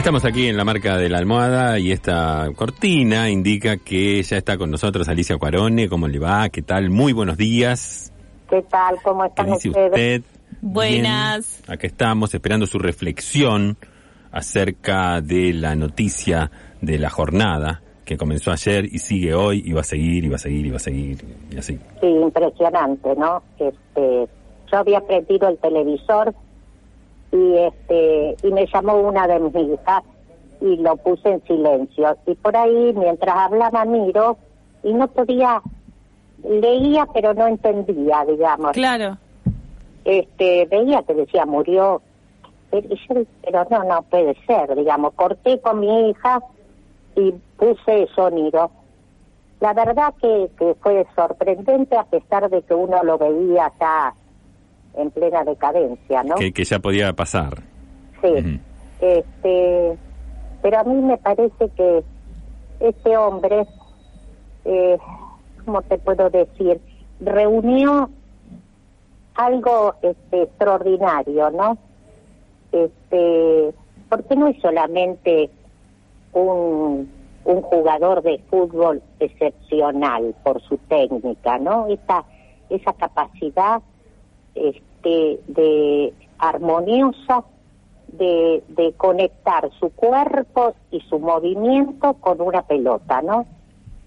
Estamos aquí en la marca de la almohada y esta cortina indica que ya está con nosotros Alicia Cuarone. ¿Cómo le va? ¿Qué tal? Muy buenos días. ¿Qué tal? ¿Cómo ¿Qué están dice ustedes? usted? Buenas. Bien. Acá estamos esperando su reflexión acerca de la noticia de la jornada que comenzó ayer y sigue hoy y va a seguir y va a seguir y va a seguir y así. Sí, impresionante, ¿no? Este, yo había prendido el televisor y este y me llamó una de mis hijas y lo puse en silencio. Y por ahí mientras hablaba miro y no podía leía pero no entendía digamos. Claro. este veía que decía murió. Pero, y yo, pero no no puede ser digamos. Corté con mi hija y puse sonido. La verdad que, que fue sorprendente a pesar de que uno lo veía ya en plena decadencia no Que, que ya podía pasar. Sí, este, pero a mí me parece que ese hombre, eh, ¿cómo te puedo decir? Reunió algo este, extraordinario, ¿no? Este, porque no es solamente un, un jugador de fútbol excepcional por su técnica, ¿no? Esa, esa capacidad este, de armoniosa de, de conectar su cuerpo y su movimiento con una pelota, ¿no?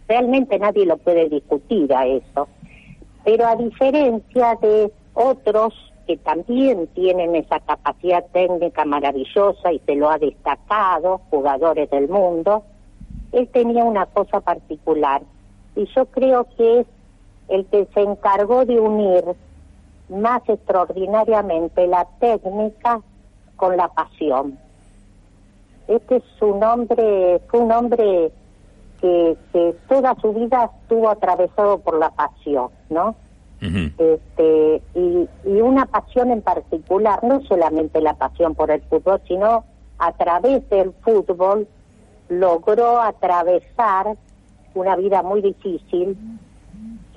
Realmente nadie lo puede discutir a eso. Pero a diferencia de otros que también tienen esa capacidad técnica maravillosa y se lo ha destacado, jugadores del mundo, él tenía una cosa particular y yo creo que es el que se encargó de unir más extraordinariamente la técnica con la pasión. Este es un hombre, fue un hombre que, que toda su vida estuvo atravesado por la pasión, ¿no? Este, y, y una pasión en particular, no solamente la pasión por el fútbol, sino a través del fútbol logró atravesar una vida muy difícil,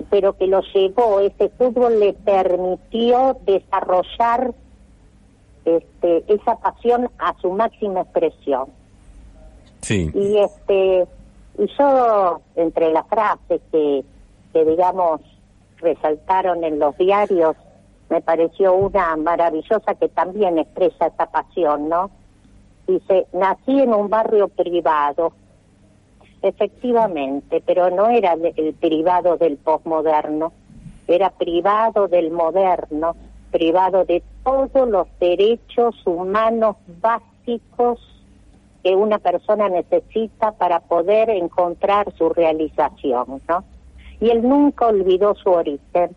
pero que lo llevó, ese fútbol le permitió desarrollar este, esa pasión a su máxima expresión. Sí. Y este y yo entre las frases que, que digamos resaltaron en los diarios me pareció una maravillosa que también expresa esa pasión, ¿no? Dice, nací en un barrio privado, efectivamente, pero no era el privado del posmoderno, era privado del moderno, privado de todos los derechos humanos básicos que una persona necesita para poder encontrar su realización, ¿no? Y él nunca olvidó su origen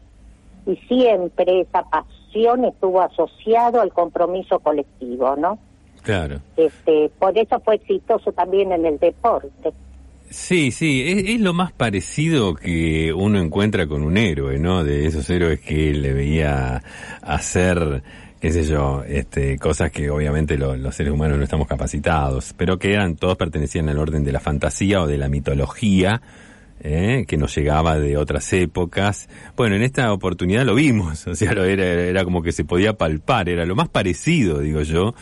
y siempre esa pasión estuvo asociado al compromiso colectivo, ¿no? Claro. Este, por eso fue exitoso también en el deporte. Sí, sí, es, es lo más parecido que uno encuentra con un héroe, ¿no? De esos héroes que le veía hacer, qué sé yo, este, cosas que obviamente lo- los seres humanos no estamos capacitados, pero que eran, todos pertenecían al orden de la fantasía o de la mitología, ¿eh? que nos llegaba de otras épocas. Bueno, en esta oportunidad lo vimos, o sea, lo era, era como que se podía palpar, era lo más parecido, digo yo,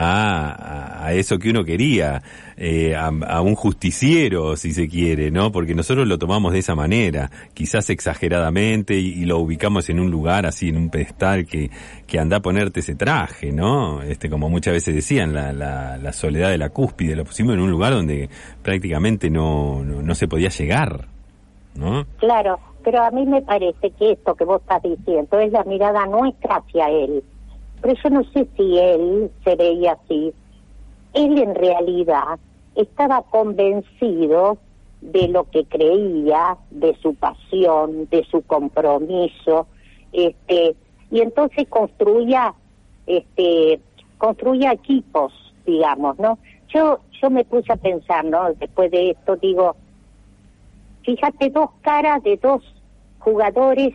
a, a- eso que uno quería, eh, a, a un justiciero, si se quiere, ¿no? Porque nosotros lo tomamos de esa manera, quizás exageradamente, y, y lo ubicamos en un lugar así, en un pedestal que, que anda a ponerte ese traje, ¿no? Este, como muchas veces decían, la, la, la soledad de la cúspide, lo pusimos en un lugar donde prácticamente no, no, no se podía llegar, ¿no? Claro, pero a mí me parece que esto que vos estás diciendo es la mirada nuestra hacia él. Pero yo no sé si él se veía así. Él en realidad estaba convencido de lo que creía, de su pasión, de su compromiso, este, y entonces construía, este, construía equipos, digamos, ¿no? Yo, yo me puse a pensar, ¿no? Después de esto digo, fíjate dos caras de dos jugadores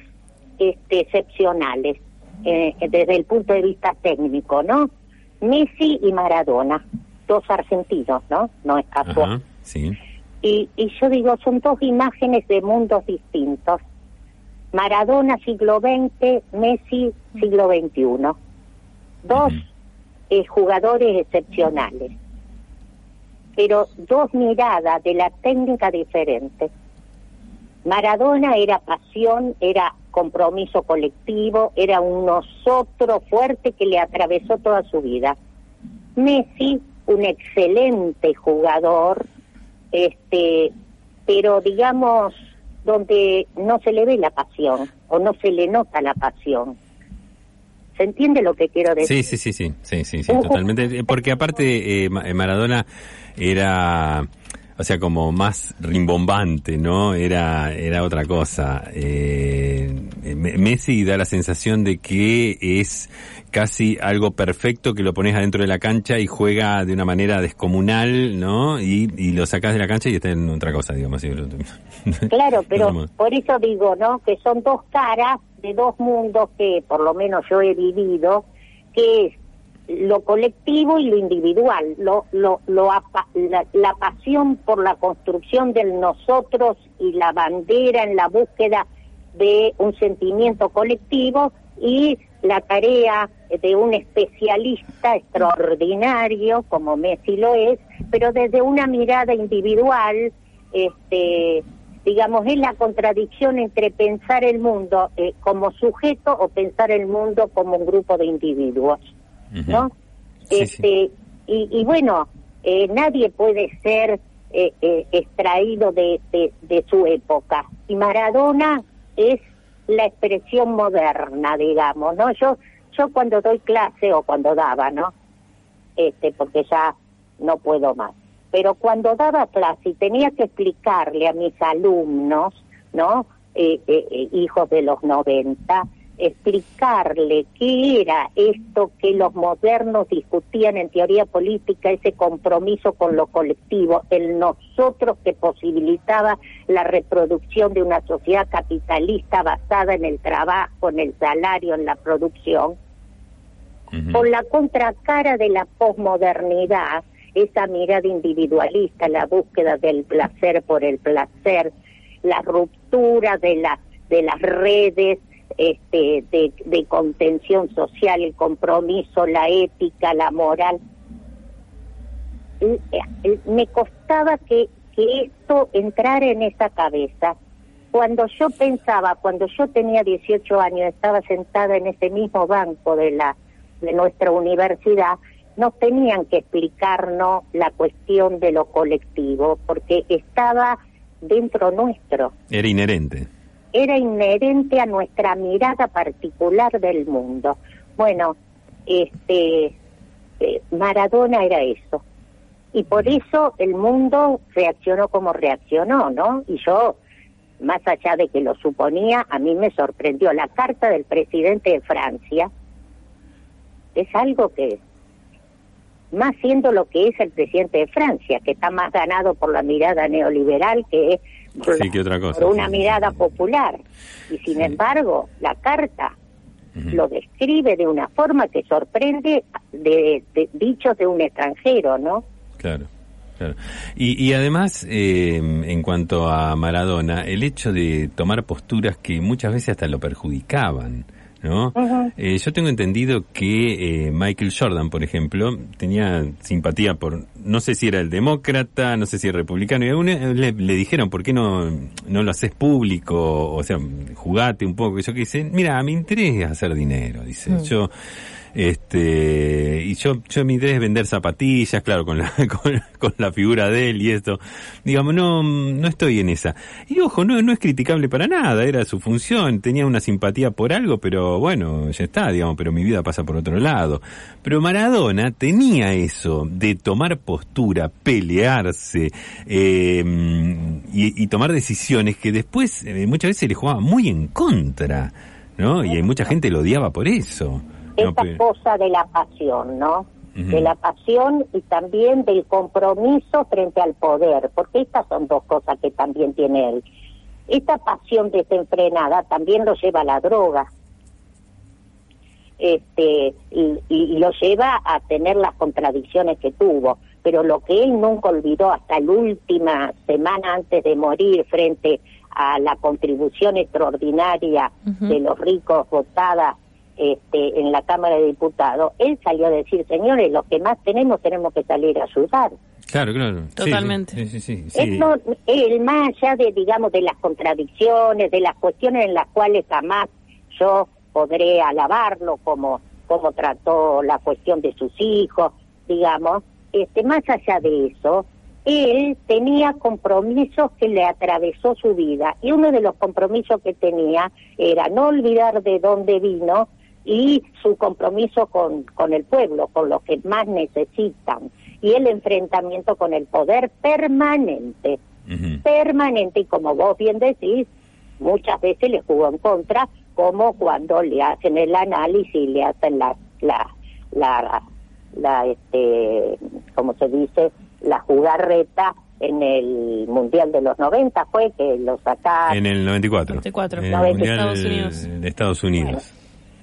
este, excepcionales eh, desde el punto de vista técnico, ¿no? Messi y Maradona, dos argentinos, ¿no? No es casual. sí. Y, y yo digo, son dos imágenes de mundos distintos. Maradona siglo XX, Messi siglo XXI. Dos eh, jugadores excepcionales, pero dos miradas de la técnica diferentes. Maradona era pasión, era compromiso colectivo, era un nosotros fuerte que le atravesó toda su vida. Messi, un excelente jugador, este, pero digamos donde no se le ve la pasión o no se le nota la pasión. ¿Se entiende lo que quiero decir? Sí, sí, sí, sí, sí, sí, sí totalmente. Porque aparte eh, Maradona era o sea, como más rimbombante, ¿no? Era, era otra cosa. Eh, Messi da la sensación de que es casi algo perfecto que lo pones adentro de la cancha y juega de una manera descomunal, ¿no? Y, y lo sacas de la cancha y está en otra cosa, digamos. Claro, pero por eso digo, ¿no? Que son dos caras de dos mundos que por lo menos yo he vivido, que es lo colectivo y lo individual, lo, lo, lo la, pasión por la construcción del nosotros y la bandera en la búsqueda de un sentimiento colectivo y la tarea de un especialista extraordinario como Messi lo es, pero desde una mirada individual, este, digamos, es la contradicción entre pensar el mundo eh, como sujeto o pensar el mundo como un grupo de individuos. ¿No? este Y, bueno, eh, nadie puede ser eh, eh, extraído de, de, su época. Y Maradona es la expresión moderna, digamos, ¿no? Yo yo cuando doy clase o cuando daba, ¿no? Este, porque ya no puedo más. Pero cuando daba clase y tenía que explicarle a mis alumnos, ¿no? hijos de los 90, explicarle qué era esto que los modernos discutían en teoría política, ese compromiso con lo colectivo, el nosotros que posibilitaba la reproducción de una sociedad capitalista basada en el trabajo, en el salario, en la producción, con la contracara de la posmodernidad, esa mirada individualista, la búsqueda del placer por el placer, la ruptura de, la, de las redes, este, de, contención social, el compromiso, la ética, la moral. Me costaba que, que esto entrara en esa cabeza. Cuando yo pensaba, cuando yo tenía 18 años, estaba sentada en ese mismo banco de la de nuestra universidad, nos tenían que explicarnos la cuestión de lo colectivo, porque estaba dentro nuestro. Era inherente era inherente a nuestra mirada particular del mundo. Bueno, este eh, Maradona era eso. Y por eso el mundo reaccionó como reaccionó, ¿no? Y yo, más allá de que lo suponía, a mí me sorprendió. La carta del presidente de Francia es algo que, más siendo lo que es el presidente de Francia, que está más ganado por la mirada neoliberal que por, una mirada popular. Y sin embargo, la carta lo describe de una forma que sorprende de, dichos de un extranjero, ¿no? Claro. Claro. Y, y además, eh, en cuanto a Maradona, el hecho de tomar posturas que muchas veces hasta lo perjudicaban. ¿No? Eh, yo tengo entendido que eh, Michael Jordan, por ejemplo, tenía simpatía por, no sé si era el demócrata, no sé si el republicano, y a le, le, dijeron, ¿por qué no, no lo haces público? O sea, jugate un poco. Y yo que dice, mira, mi interés es hacer dinero, dice. Mm. Yo este, y yo, yo mi idea es vender zapatillas, claro, con la, con, la figura de él y esto. Digamos, no, no estoy en esa. Y ojo, no, no es criticable para nada, era su función, tenía una simpatía por algo, pero bueno, ya está, digamos, pero mi vida pasa por otro lado. Pero Maradona tenía eso de tomar postura, pelearse, eh, y, tomar decisiones que después eh, muchas veces le jugaba muy en contra. ¿no? Y hay mucha gente lo odiaba por eso. Esta cosa de la pasión, ¿no? De la pasión y también del compromiso frente al poder, porque estas son dos cosas que también tiene él. Esta pasión desenfrenada también lo lleva a la droga. Este, y, y lo lleva a tener las contradicciones que tuvo pero lo que él nunca olvidó hasta la última semana antes de morir frente a la contribución extraordinaria de los ricos votada este, en la Cámara de Diputados, él salió a decir, señores, los que más tenemos tenemos que salir a ayudar. Claro, claro. Totalmente. Sí, sí, él, más allá de, digamos, de las contradicciones, de las cuestiones en las cuales jamás yo podré alabarlo, como, como trató la cuestión de sus hijos, digamos, este, más allá de eso, él tenía compromisos que le atravesó su vida y uno de los compromisos que tenía era no olvidar de dónde vino y su compromiso con, con el pueblo, con los que más necesitan. Y el enfrentamiento con el poder permanente, permanente. Y como vos bien decís, muchas veces le jugó en contra, como cuando le hacen el análisis y le hacen la, la, la la este como se dice la jugarreta en el mundial de los 90 fue que lo sacaron. En el 94 94 en el mundial Estados Unidos. de Estados Unidos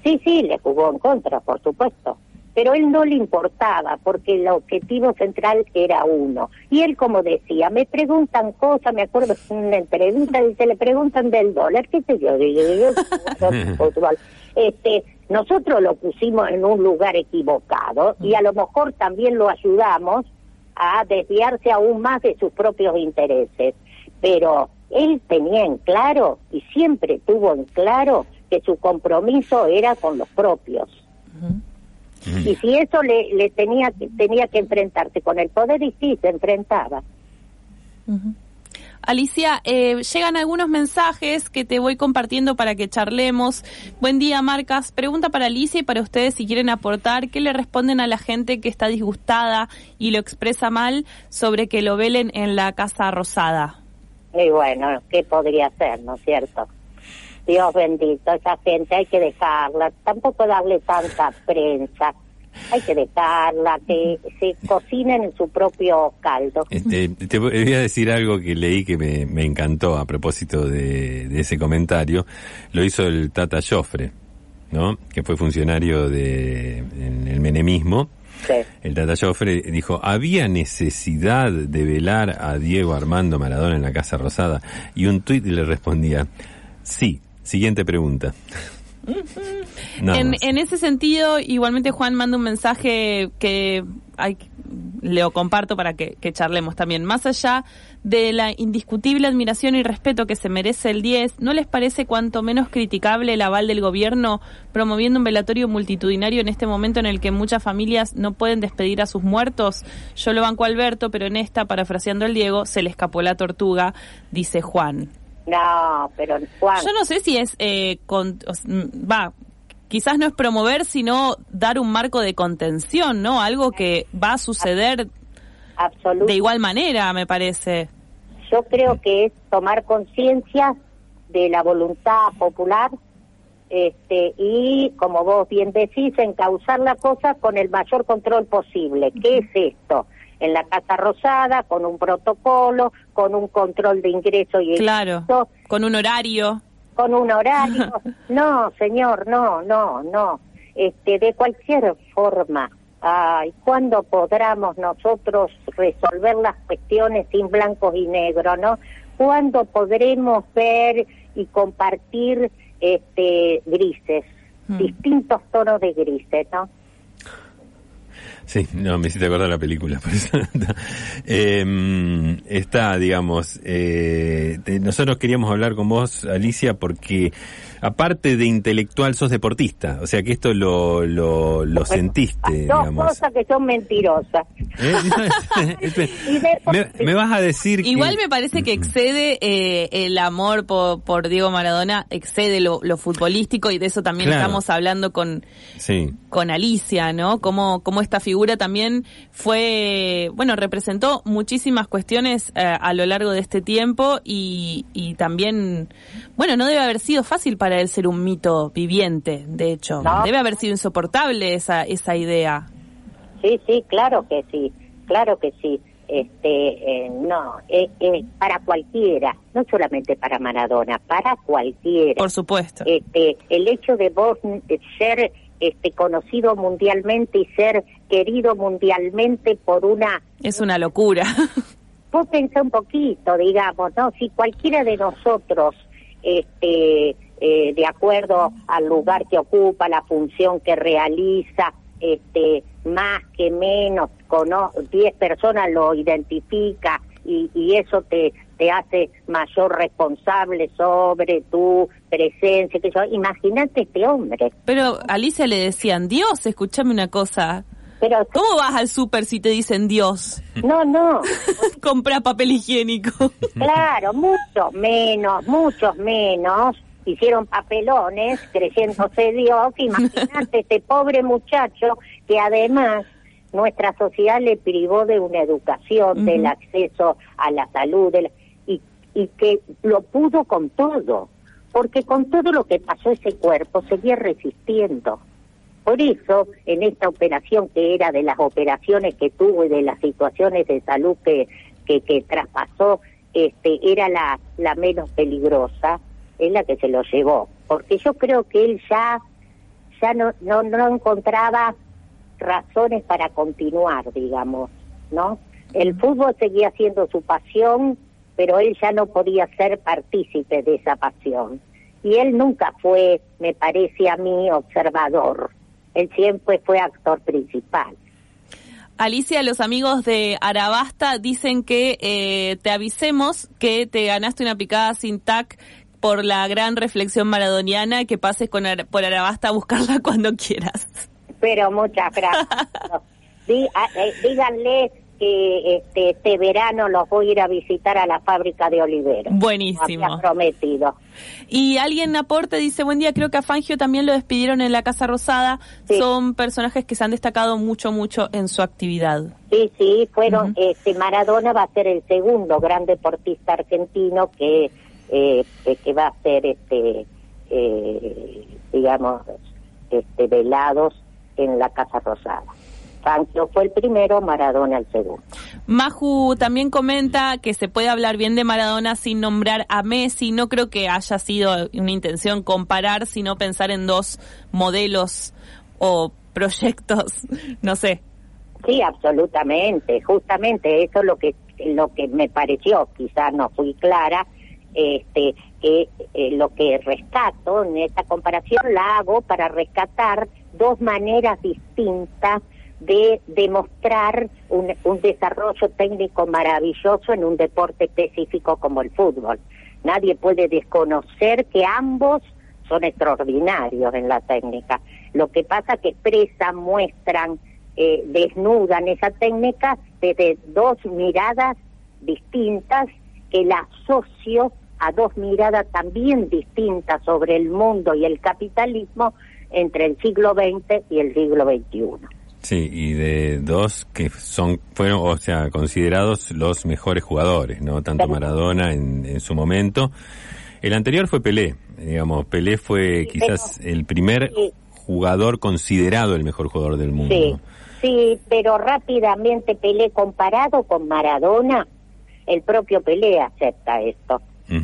sí sí le jugó en contra por supuesto pero él no le importaba porque el objetivo central era uno. Y él, como decía, me preguntan cosas, me acuerdo en una entrevista, dice, le preguntan del dólar, qué sé yo, digo, yo, este, nosotros lo pusimos en un lugar equivocado y a lo mejor también lo ayudamos a desviarse aún más de sus propios intereses. Pero él tenía en claro y siempre tuvo en claro que su compromiso era con los propios. Y si eso le, le tenía, tenía que enfrentarse con el poder y sí, se enfrentaba. Alicia, eh, llegan algunos mensajes que te voy compartiendo para que charlemos. Buen día, Marcas. Pregunta para Alicia y para ustedes si quieren aportar. ¿Qué le responden a la gente que está disgustada y lo expresa mal sobre que lo velen en la Casa Rosada? Y bueno, ¿qué podría ser, no es cierto? Dios bendito, esa gente hay que dejarla, tampoco darle tanta prensa hay que dejarla, que se cocinen en su propio caldo. Este, te voy a decir algo que leí que me, me encantó a propósito de, ese comentario. Lo hizo el Tata Joffre, ¿no? Que fue funcionario de en el menemismo. El Tata Joffre dijo, había necesidad de velar a Diego Armando Maradona en la Casa Rosada. Y un tuit le respondía, sí. Siguiente pregunta en, ese sentido, igualmente Juan manda un mensaje que hay, lo comparto para que, charlemos también. Más allá de la indiscutible admiración y respeto que se merece el 10, ¿no les parece cuanto menos criticable el aval del gobierno promoviendo un velatorio multitudinario en este momento en el que muchas familias no pueden despedir a sus muertos? Yo lo banco a Alberto, pero en esta, parafraseando el Diego, se le escapó la tortuga, dice Juan. No, pero. Yo no sé si es, eh, con, va, quizás no es promover, sino dar un marco de contención, ¿no? Algo que va a suceder de igual manera, me parece. Yo creo que es tomar conciencia de la voluntad popular este, y, como vos bien decís, encauzar la cosa con el mayor control posible. ¿Qué es esto? En la Casa Rosada, con un protocolo, con un control de ingreso y Claro, con un horario. Con un horario. no, señor, no, no, no. Este, de cualquier forma. Ay, ¿cuándo podremos nosotros resolver las cuestiones sin blancos y negros, no? ¿Cuándo podremos ver y compartir este grises, hmm. distintos tonos de grises, ¿no? Sí, no, me hiciste acordar la película. Por eso. eh, está, digamos, eh, nosotros queríamos hablar con vos, Alicia, porque aparte de intelectual, sos deportista. O sea que esto lo, lo, lo sentiste, Dos cosas que son mentirosas. ¿Eh? me, vas a decir Igual me parece que excede eh, el amor por, por, Diego Maradona, excede lo, lo, futbolístico y de eso también estamos hablando con, sí. con Alicia, ¿no? Cómo, cómo esta figura también fue, bueno, representó muchísimas cuestiones eh, a lo largo de este tiempo y, y también, bueno, no debe haber sido fácil para él ser un mito viviente, de hecho. No. Debe haber sido insoportable esa, esa idea. Sí, sí, claro que sí, claro que sí. Este, eh, no, eh, eh, para cualquiera, no solamente para Maradona, para cualquiera. Por supuesto. Este, el hecho de vos eh, ser este conocido mundialmente y ser querido mundialmente por una Es una locura. vos pensá un poquito, digamos, ¿no? Si cualquiera de nosotros, este, eh, de acuerdo al lugar que ocupa, la función que realiza, este, más que menos, cono 10 personas lo identifica y, y eso te, te hace mayor responsable sobre tu presencia, que yo, imagínate este hombre. Pero a Alicia le decían, Dios, escúchame una cosa. Pero, ¿Cómo vas al súper si te dicen Dios? no, no, Compra papel higiénico. Claro, mucho menos, muchos menos hicieron papelones creyéndose Dios. Imagínate este pobre muchacho que además nuestra sociedad le privó de una educación, del acceso a la salud, del- y, y que lo pudo con todo, porque con todo lo que pasó ese cuerpo seguía resistiendo. Por eso, en esta operación que era de las operaciones que tuvo y de las situaciones de salud que, que, que traspasó, este, era la, la menos peligrosa, es la que se lo llevó. Porque yo creo que él ya, ya no, no, no encontraba razones para continuar, digamos, ¿no? El fútbol seguía siendo su pasión, pero él ya no podía ser partícipe de esa pasión. Y él nunca fue, me parece a mí, observador. Él siempre fue actor principal. Alicia, los amigos de Arabasta dicen que eh, te avisemos que te ganaste una picada sin tac por la gran reflexión maradoniana, que pases con Ara- por Arabasta a buscarla cuando quieras. Pero muchas gracias. Dí- eh, díganle que este, este verano los voy a ir a visitar a la fábrica de Olivero. Buenísimo. Había prometido. Y alguien aporte, dice, buen día, creo que a Fangio también lo despidieron en la Casa Rosada. Sí. Son personajes que se han destacado mucho, mucho en su actividad. Sí, sí, fueron, este, Maradona va a ser el segundo gran deportista argentino que, eh, que va a ser, este, eh, digamos, este, velados en la Casa Rosada. Fangio fue el primero, Maradona el segundo. Maju también comenta que se puede hablar bien de Maradona sin nombrar a Messi. No creo que haya sido una intención comparar, sino pensar en dos modelos o proyectos, no sé. Sí, absolutamente, justamente eso es lo que lo que me pareció, quizás no fui clara, este que eh, lo que rescato en esta comparación la hago para rescatar dos maneras distintas de demostrar un, un desarrollo técnico maravilloso en un deporte específico como el fútbol. Nadie puede desconocer que ambos son extraordinarios en la técnica. Lo que pasa que expresan, muestran, eh, desnudan esa técnica desde dos miradas distintas que la asocio a dos miradas también distintas sobre el mundo y el capitalismo entre el siglo XX y el siglo XXI. Sí, y de dos que son fueron, o sea, considerados los mejores jugadores, ¿no? Tanto Maradona en, en su momento. El anterior fue Pelé, digamos, Pelé fue quizás pero- el primer sí. jugador considerado el mejor jugador del mundo. Sí, sí, pero rápidamente Pelé comparado con Maradona, el propio Pelé acepta esto.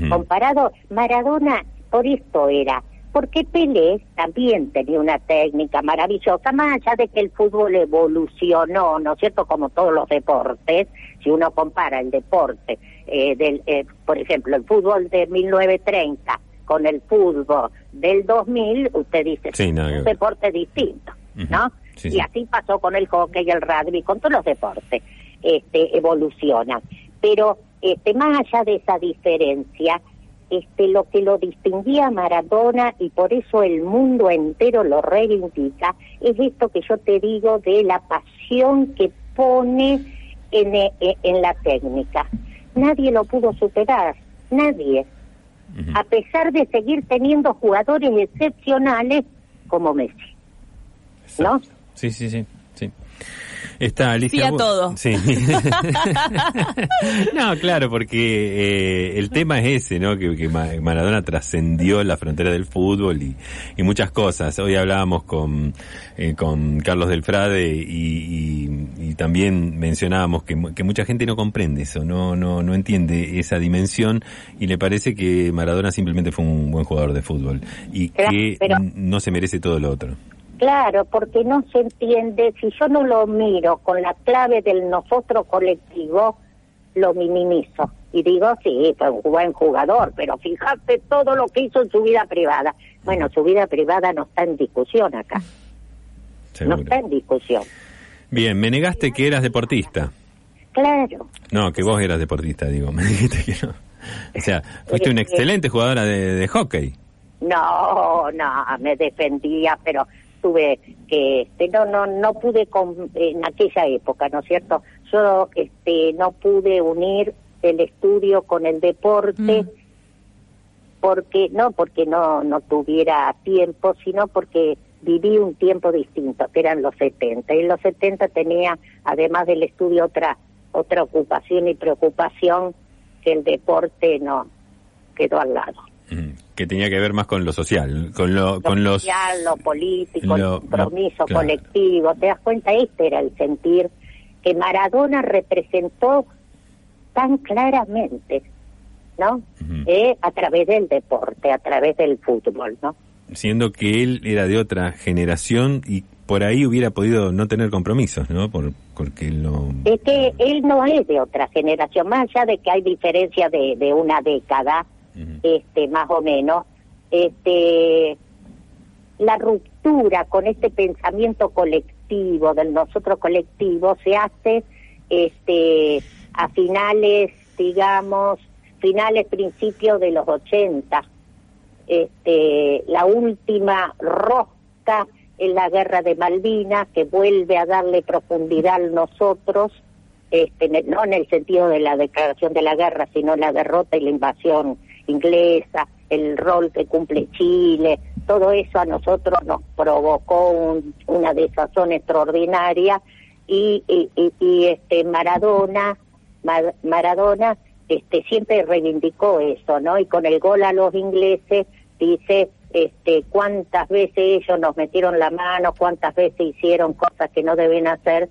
Comparado, Maradona por esto era, porque Pelé también tenía una técnica maravillosa, más allá de que el fútbol evolucionó, ¿no es cierto?, como todos los deportes, si uno compara el deporte, eh, del, eh, por ejemplo, el fútbol de 1930 con el fútbol del 2000, usted dice, Sí, nada que un deporte distinto. ¿no? Sí, y sí. así pasó con el hockey, el rugby, con todos los deportes, este, evolucionan. Pero este, más allá de esa diferencia, este, lo que lo distinguía a Maradona y por eso el mundo entero lo reivindica, es esto que yo te digo de la pasión que pone en, eh, en la técnica. Nadie lo pudo superar, nadie a pesar de seguir teniendo jugadores excepcionales como Messi. ¿no? Sí, sí, sí, sí. Está Alicia. Sí a todo. Sí. no, claro, porque eh, el tema es ese, ¿no? Que, que Maradona trascendió la frontera del fútbol y, y, muchas cosas. Hoy hablábamos con, eh, con Carlos del Frade y, y, también mencionábamos que, que, mucha gente no comprende eso, no, no, no entiende esa dimensión y le parece que Maradona simplemente fue un buen jugador de fútbol y que no se merece todo lo otro. Claro, porque no se entiende, si yo no lo miro con la clave del nosotros colectivo, lo minimizo. Y digo, sí, fue un buen jugador, pero fíjate todo lo que hizo en su vida privada. Bueno, su vida privada no está en discusión acá. No está en discusión. Bien, me negaste que eras deportista. Claro. No, que vos eras deportista, digo. Me dijiste que no. O sea, fuiste una excelente jugadora de, de hockey. No, no, me defendía, pero tuve que este, no no no pude con, en aquella época no es cierto yo este no pude unir el estudio con el deporte mm. porque no porque no no tuviera tiempo sino porque viví un tiempo distinto que eran los 70 y en los 70 tenía además del estudio otra otra ocupación y preocupación que el deporte no quedó al lado que tenía que ver más con lo social, con lo, con los social, lo político, el compromiso colectivo. ¿Te das cuenta? Este era el sentir que Maradona representó tan claramente, ¿no? eh, a través del deporte, a través del fútbol, ¿no? Siendo que él era de otra generación y por ahí hubiera podido no tener compromisos, ¿no? Por, porque él no... Es que él no es de otra generación, más allá de que hay diferencia de, de una década, este más o menos este la ruptura con este pensamiento colectivo del nosotros colectivo se hace este a finales digamos finales principios de los 80 este la última rosca en la guerra de Malvinas que vuelve a darle profundidad a nosotros este, no en el sentido de la declaración de la guerra, sino la derrota y la invasión inglesa, el rol que cumple Chile, todo eso a nosotros nos provocó una desazón extraordinaria y, y, este Maradona, Maradona este siempre reivindicó eso, ¿no? Y con el gol a los ingleses dice este cuántas veces ellos nos metieron la mano, cuántas veces hicieron cosas que no deben hacer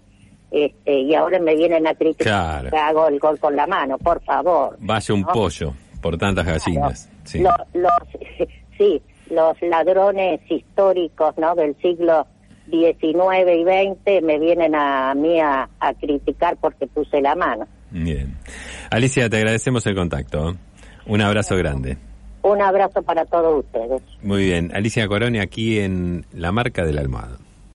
este, y ahora me vienen a criticar que hago el gol con la mano, por favor. Vaya un pollo por tantas gallinas. Sí. Los, sí, los ladrones históricos ¿no? del siglo XIX y XX me vienen a mí a, criticar porque puse la mano. Bien. Alicia, te agradecemos el contacto. Un abrazo grande. Un abrazo para todos ustedes. Muy bien. Alicia Corone aquí en La Marca del Almohado.